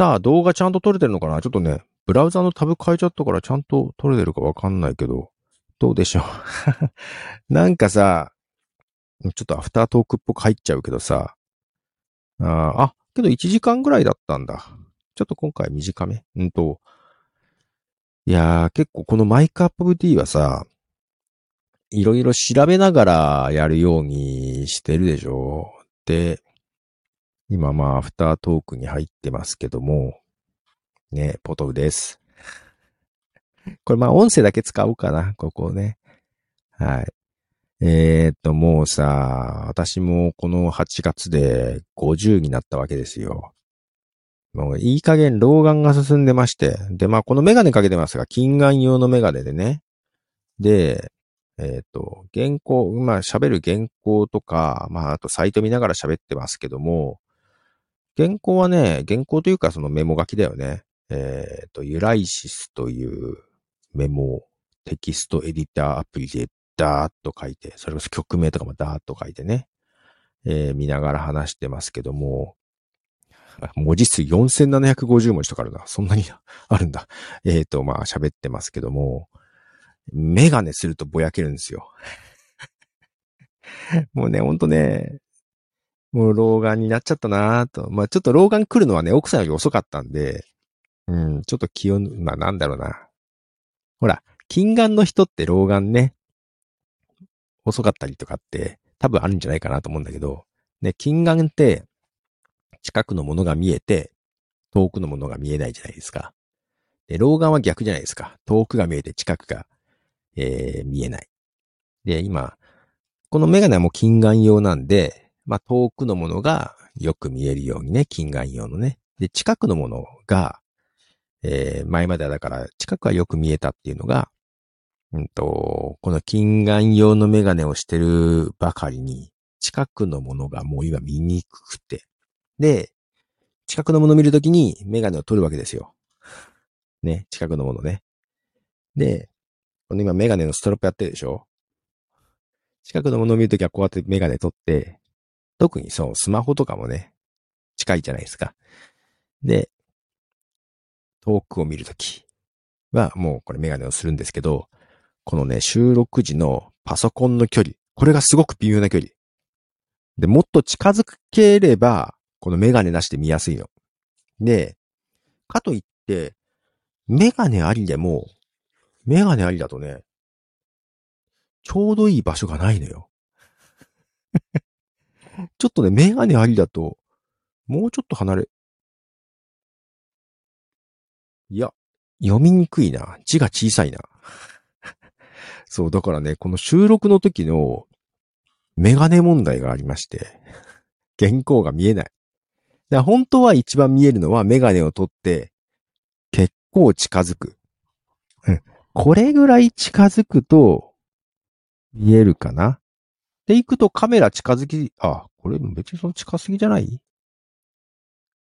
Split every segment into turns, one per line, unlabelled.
さあ、動画ちゃんと撮れてるのかな？ちょっとね、ブラウザのタブ変えちゃったからちゃんと撮れてるかわかんないけど、どうでしょう？なんかさ、ちょっとアフタートークっぽく入っちゃうけどさ、ああ、けど1時間ぐらいだったんだ。ちょっと今回短め？うんと、いやー、結構このマイクアップ D はさ、いろいろ調べながらやるようにしてるでしょ？で、今まあ、アフタートークに入ってますけども、ね、ポトフです。これまあ、音声だけ使おうかな、ここね。はい。えー、っと、もうさ、私もこの8月で50になったわけですよ。もういい加減老眼が進んでまして。で、まあこのメガネかけてますが、近眼用のメガネでね。で、えっ、と、原稿、まあ喋る原稿とか、まああとサイト見ながら喋ってますけども、原稿はね、原稿というかそのメモ書きだよね。えっ、と、ユライシスというメモテキストエディターアプリでダーッと書いて、それこそ曲名とかもダーッと書いてね、えー、見ながら話してますけども、文字数4750文字とかあるな。そんなにあるんだ。えっ、ー、と、まあ喋ってますけども、メガネするとぼやけるんですよ。もうね、ほんとね、もう老眼になっちゃったなと。まあちょっと老眼来るのはね、奥さんより遅かったんで、うん、ちょっと気温、まあなんだろうな。ほら、近眼の人って老眼ね、遅かったりとかって多分あるんじゃないかなと思うんだけど、ね、近眼って近くのものが見えて遠くのものが見えないじゃないですか。で、老眼は逆じゃないですか。遠くが見えて近くが、えー、見えない。で、今、このメガネはもう近眼用なんで、まあ、遠くのものがよく見えるようにね、近眼用のね。で、近くのものが、えー、前まではだから近くはよく見えたっていうのが、うんと、この近眼用のメガネをしてるばかりに、近くのものがもう今見にくくて。で、近くのものを見るときにメガネを取るわけですよ。ね、近くのものね。で、この今メガネのストラップやってるでしょ？近くのものを見るときはこうやってメガネ取って、特にそう、スマホとかもね、近いじゃないですか。で、遠くを見るときはもうこれメガネをするんですけど、このね、収録時のパソコンの距離。これがすごく微妙な距離。で、もっと近づければ、このメガネなしで見やすいの。で、かといって、メガネありでも、メガネありだとね、ちょうどいい場所がないのよ。ちょっとね、メガネありだと、もうちょっと離れ、いや、読みにくいな。字が小さいな。そう、だからね、この収録の時のメガネ問題がありまして、原稿が見えない。だ本当は一番見えるのはメガネを取って、結構近づく。うんこれぐらい近づくと、見えるかなで、行くとカメラ近づき、あ、これ別にその近すぎじゃない？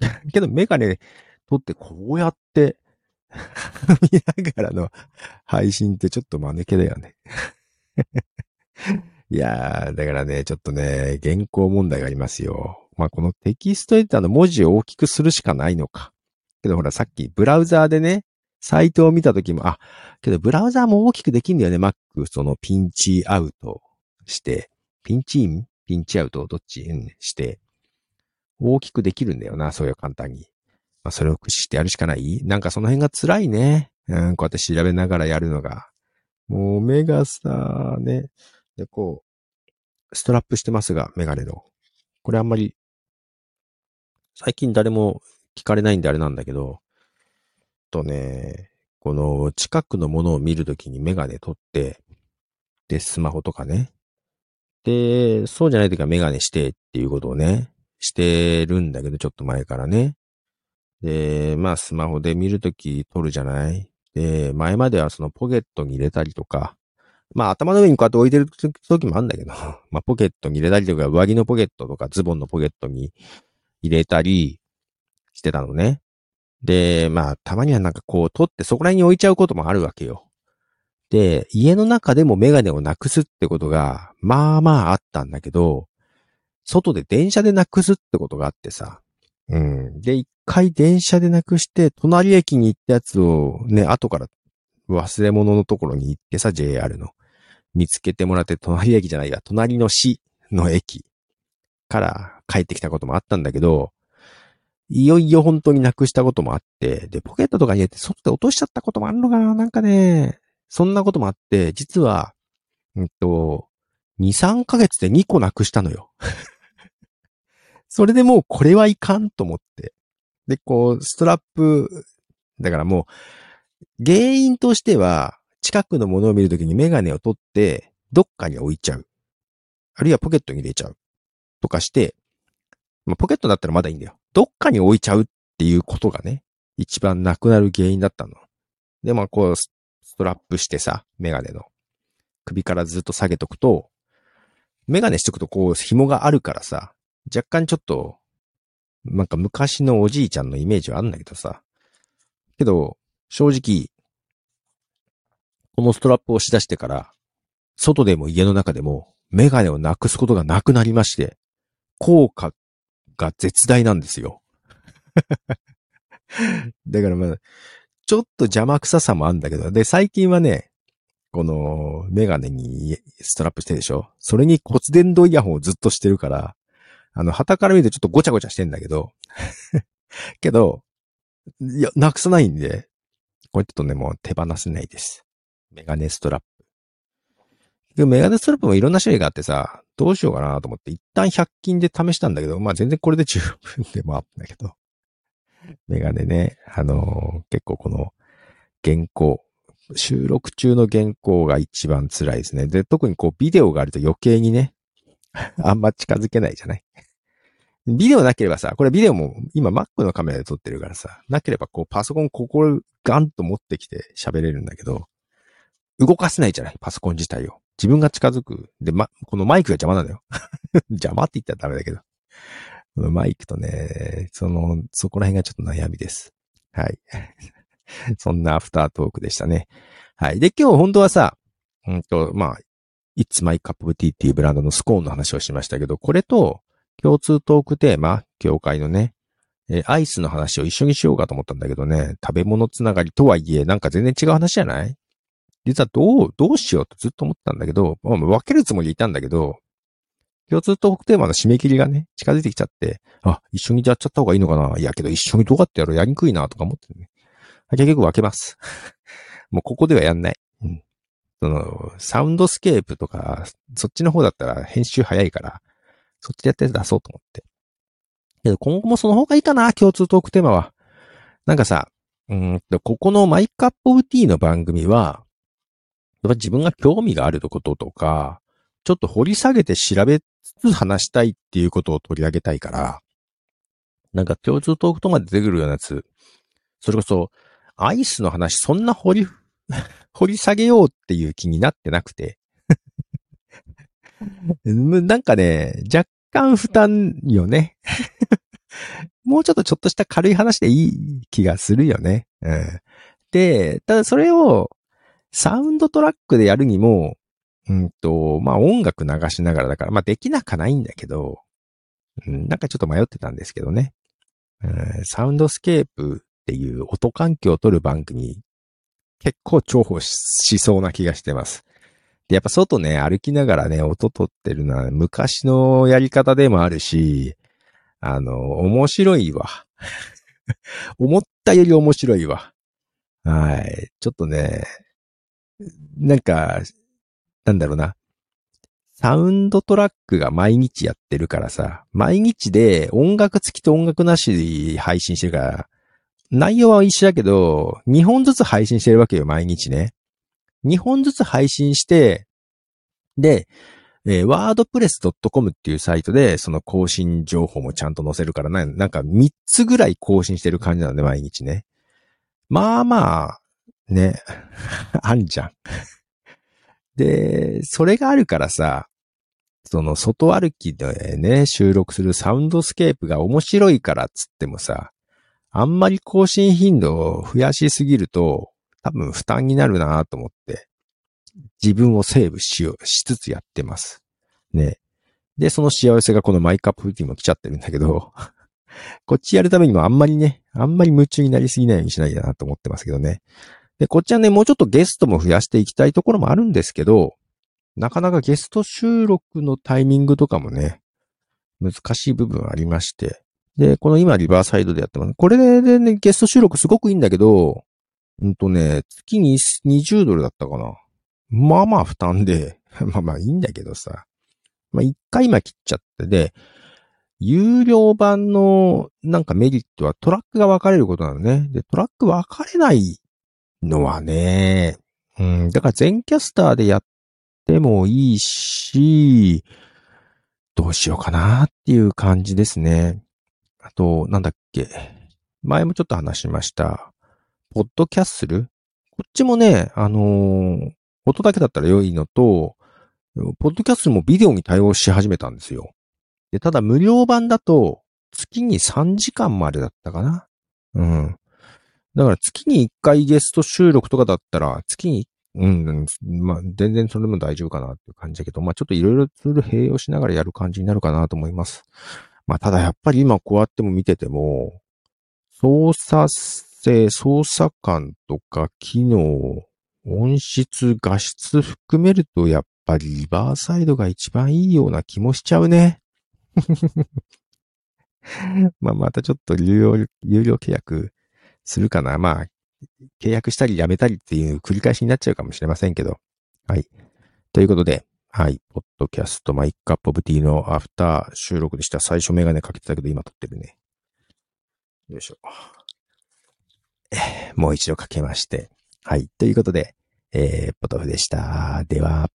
けどメガネ取ってこうやって 見ながらの配信ってちょっと間抜けだよね いやー、だからね、ちょっとね、原稿問題がありますよ。まあ、このテキストエディターの文字を大きくするしかないのか。けどほら、さっきブラウザーでね、サイトを見たときも、あ、けどブラウザーも大きくできんだよね、Mac。そのピンチアウトして、ピンチイン？ピンチアウトをどっち、うん、して、大きくできるんだよな、そういう簡単に。まあ、それを駆使してやるしかない？なんかその辺が辛いね。うん、こうやって調べながらやるのが。もう目がさ、ね。で、こう、ストラップしてますが、メガネの。これあんまり、最近誰も聞かれないんであれなんだけど、とね、この近くのものを見るときにメガネ取って、で、スマホとかね。で、そうじゃないときはメガネしてっていうことをね、してるんだけど、ちょっと前からね。で、まあスマホで見るとき撮るじゃない？で、前まではそのポケットに入れたりとか、まあ頭の上にこうやって置いてる時もあるんだけど、まあポケットに入れたりとか、上着のポケットとかズボンのポケットに入れたりしてたのね。で、まあたまにはなんかこう取ってそこら辺に置いちゃうこともあるわけよ。で、家の中でもメガネをなくすってことが、まあまああったんだけど、外で電車でなくすってことがあってさ。うん。で、一回電車でなくして、隣駅に行ったやつをね、後から忘れ物のところに行ってさ、JR の。見つけてもらって、隣駅じゃないや、隣の市の駅から帰ってきたこともあったんだけど、いよいよ本当になくしたこともあって、で、ポケットとかに入れて外で落としちゃったこともあるのかななんかね、そんなこともあって、実は、うんと、2、3ヶ月で2個なくしたのよ。それでもうこれはいかんと思って。で、こう、ストラップ、だからもう、原因としては、近くのものを見るときにメガネを取って、どっかに置いちゃう。あるいはポケットに入れちゃう。とかして、まあ、ポケットだったらまだいいんだよ。どっかに置いちゃうっていうことがね、一番なくなる原因だったの。で、まあ、こう、ストラップしてさ、メガネの。首からずっと下げとくと、メガネしとくとこう、紐があるからさ、若干ちょっと、なんか昔のおじいちゃんのイメージはあんだけどさ。けど、正直、このストラップをしだしてから、外でも家の中でもメガネをなくすことがなくなりまして、効果が絶大なんですよ。だからまあ、ちょっと邪魔くささもあるんだけど、で、最近はね、このメガネにストラップしてるでしょ？それに骨伝導イヤホンをずっとしてるから、あの、旗から見るとちょっとごちゃごちゃしてんだけど、けど、いや、なくさないんで、これちょっとね、もう手放せないです。メガネストラップ。でメガネストラップもいろんな種類があってさ、どうしようかなと思って、一旦100均で試したんだけど、まあ全然これで十分でもあったんだけど。メガネね、あのー、結構この原稿、収録中の原稿が一番辛いですね。で、特にこうビデオがあると余計にね、あんま近づけないじゃない？ビデオなければさ、これビデオも今 Mac のカメラで撮ってるからさ、なければこうパソコンここガンと持ってきて喋れるんだけど、動かせないじゃない？パソコン自体を。自分が近づく。で、ま、このマイクが邪魔なんだよ。邪魔って言ったらダメだけど。このマイクとね、その、そこら辺がちょっと悩みです。はい。そんなアフタートークでしたね。はい。で、今日本当はさ、うんと、まあ、It's My Cup of Tea っていうブランドのスコーンの話をしましたけど、これと共通トークテーマ、協会のね、えアイスの話を一緒にしようかと思ったんだけどね、食べ物つながりとはいえ、なんか全然違う話じゃない？実はどう、どうしようとずっと思ったんだけど、まあ、分けるつもりでいたんだけど、共通トークテーマの締め切りがね、近づいてきちゃって、あ、一緒にやっちゃった方がいいのかないやけど一緒にどうやってやろうやりにくいなとか思ってね。結局分けます。もうここではやんない。うん。その、サウンドスケープとか、そっちの方だったら編集早いから、そっちでやって出そうと思って。けど今後もその方がいいかな、共通トークテーマは。なんかさ、うんと、ここのマイカップオブティーの番組は、やっぱ自分が興味があることとか、ちょっと掘り下げて調べつ話したいっていうことを取り上げたいから、なんか共通トークとまで出てくるようなやつ、それこそ、アイスの話そんな掘り、掘り下げようっていう気になってなくて。なんかね、若干負担よね。もうちょっとちょっとした軽い話でいい気がするよね。うん、で、ただそれをサウンドトラックでやるにも、うんと、まあ音楽流しながらだから、まあできなかないんだけど、うん、なんかちょっと迷ってたんですけどね。サウンドスケープっていう音環境を取る番組、結構重宝しそうな気がしてます。で、やっぱ外ね、歩きながらね、音取ってるのは昔のやり方でもあるし、あの、面白いわ。思ったより面白いわ。はい。ちょっとね、なんか、なんだろうな。サウンドトラックが毎日やってるからさ、毎日で音楽付きと音楽なしで配信してるから、内容は一緒だけど、2本ずつ配信してるわけよ、毎日ね。2本ずつ配信して、で、えー、wordpress.com っていうサイトで、その更新情報もちゃんと載せるからな、なんか3つぐらい更新してる感じなんで、毎日ね。まあまあ、ね、あんじゃん。で、それがあるからさ、その外歩きでね、収録するサウンドスケープが面白いからっつってもさ、あんまり更新頻度を増やしすぎると、多分負担になるなと思って、自分をセーブしよう、しつつやってます。ね。で、そのしわ寄せがこの My Cup of Tea も来ちゃってるんだけど、こっちやるためにもあんまりね、あんまり夢中になりすぎないようにしないだなと思ってますけどね。で、こっちはね、もうちょっとゲストも増やしていきたいところもあるんですけど、なかなかゲスト収録のタイミングとかもね、難しい部分ありまして。で、この今リバーサイドでやってます。これでね、ゲスト収録すごくいいんだけど、うんとね、月に20ドルだったかな。まあまあ負担で、まあまあいいんだけどさ。まあ一回今切っちゃってで、有料版のなんかメリットはトラックが分かれることなのね。で、トラック分かれないのはね、うん、だから全キャスターでやってもいいし、どうしようかなっていう感じですね。あと、なんだっけ。前もちょっと話しました。ポッドキャッスル？こっちもね、あのー、音だけだったら良いのと、ポッドキャッスルもビデオに対応し始めたんですよ。で、ただ無料版だと、月に3時間までだったかな。うん。だから月に1回ゲスト収録とかだったら、月にうん、まあ、全然それも大丈夫かなっていう感じだけど、まあ、ちょっといろいろツール併用しながらやる感じになるかなと思います。まあ、ただやっぱり今こうやっても見てても、操作性、操作感とか機能、音質、画質含めるとやっぱりリバーサイドが一番いいような気もしちゃうね。まあ、またちょっと有料、有料契約するかな。まあ、契約したり辞めたりっていう繰り返しになっちゃうかもしれませんけど。はい。ということで、はい。ポッドキャストマイカップオブティーのアフター収録でした。最初メガネかけてたけど今撮ってるね。よいしょ。もう一度かけまして。はい。ということで、えー、ポトフでした。では。